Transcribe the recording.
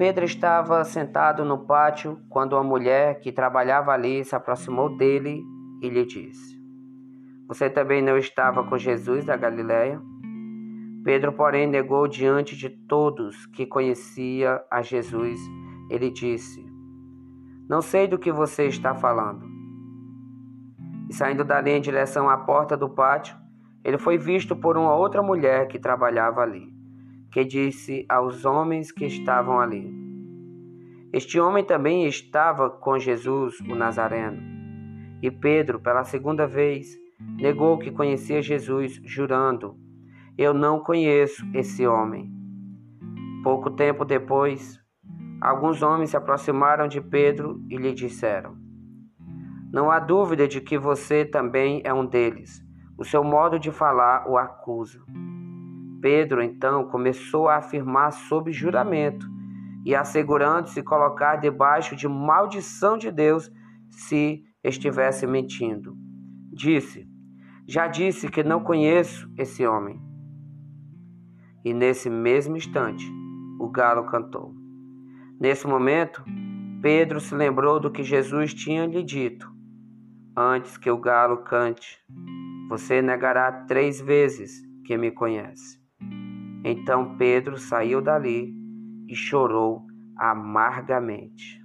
Pedro estava sentado no pátio quando uma mulher que trabalhava ali se aproximou dele e lhe disse: Você também não estava com Jesus da Galiléia? Pedro, porém, negou diante de todos que conhecia a Jesus. Ele disse: Não sei do que você está falando. E saindo dali em direção à porta do pátio, ele foi visto por uma outra mulher que trabalhava ali que disse aos homens que estavam ali: Este homem também estava com Jesus, o Nazareno. E Pedro, pela segunda vez, negou que conhecia Jesus, jurando: Eu não conheço esse homem. Pouco tempo depois, alguns homens se aproximaram de Pedro e lhe disseram: Não há dúvida de que você também é um deles. O seu modo de falar o acusa. Pedro então começou a afirmar sob juramento e assegurando-se colocar debaixo de maldição de Deus se estivesse mentindo. Disse: Já disse que não conheço esse homem. E nesse mesmo instante, o galo cantou. Nesse momento, Pedro se lembrou do que Jesus tinha lhe dito: Antes que o galo cante, você negará três vezes que me conhece. Então Pedro saiu dali e chorou amargamente.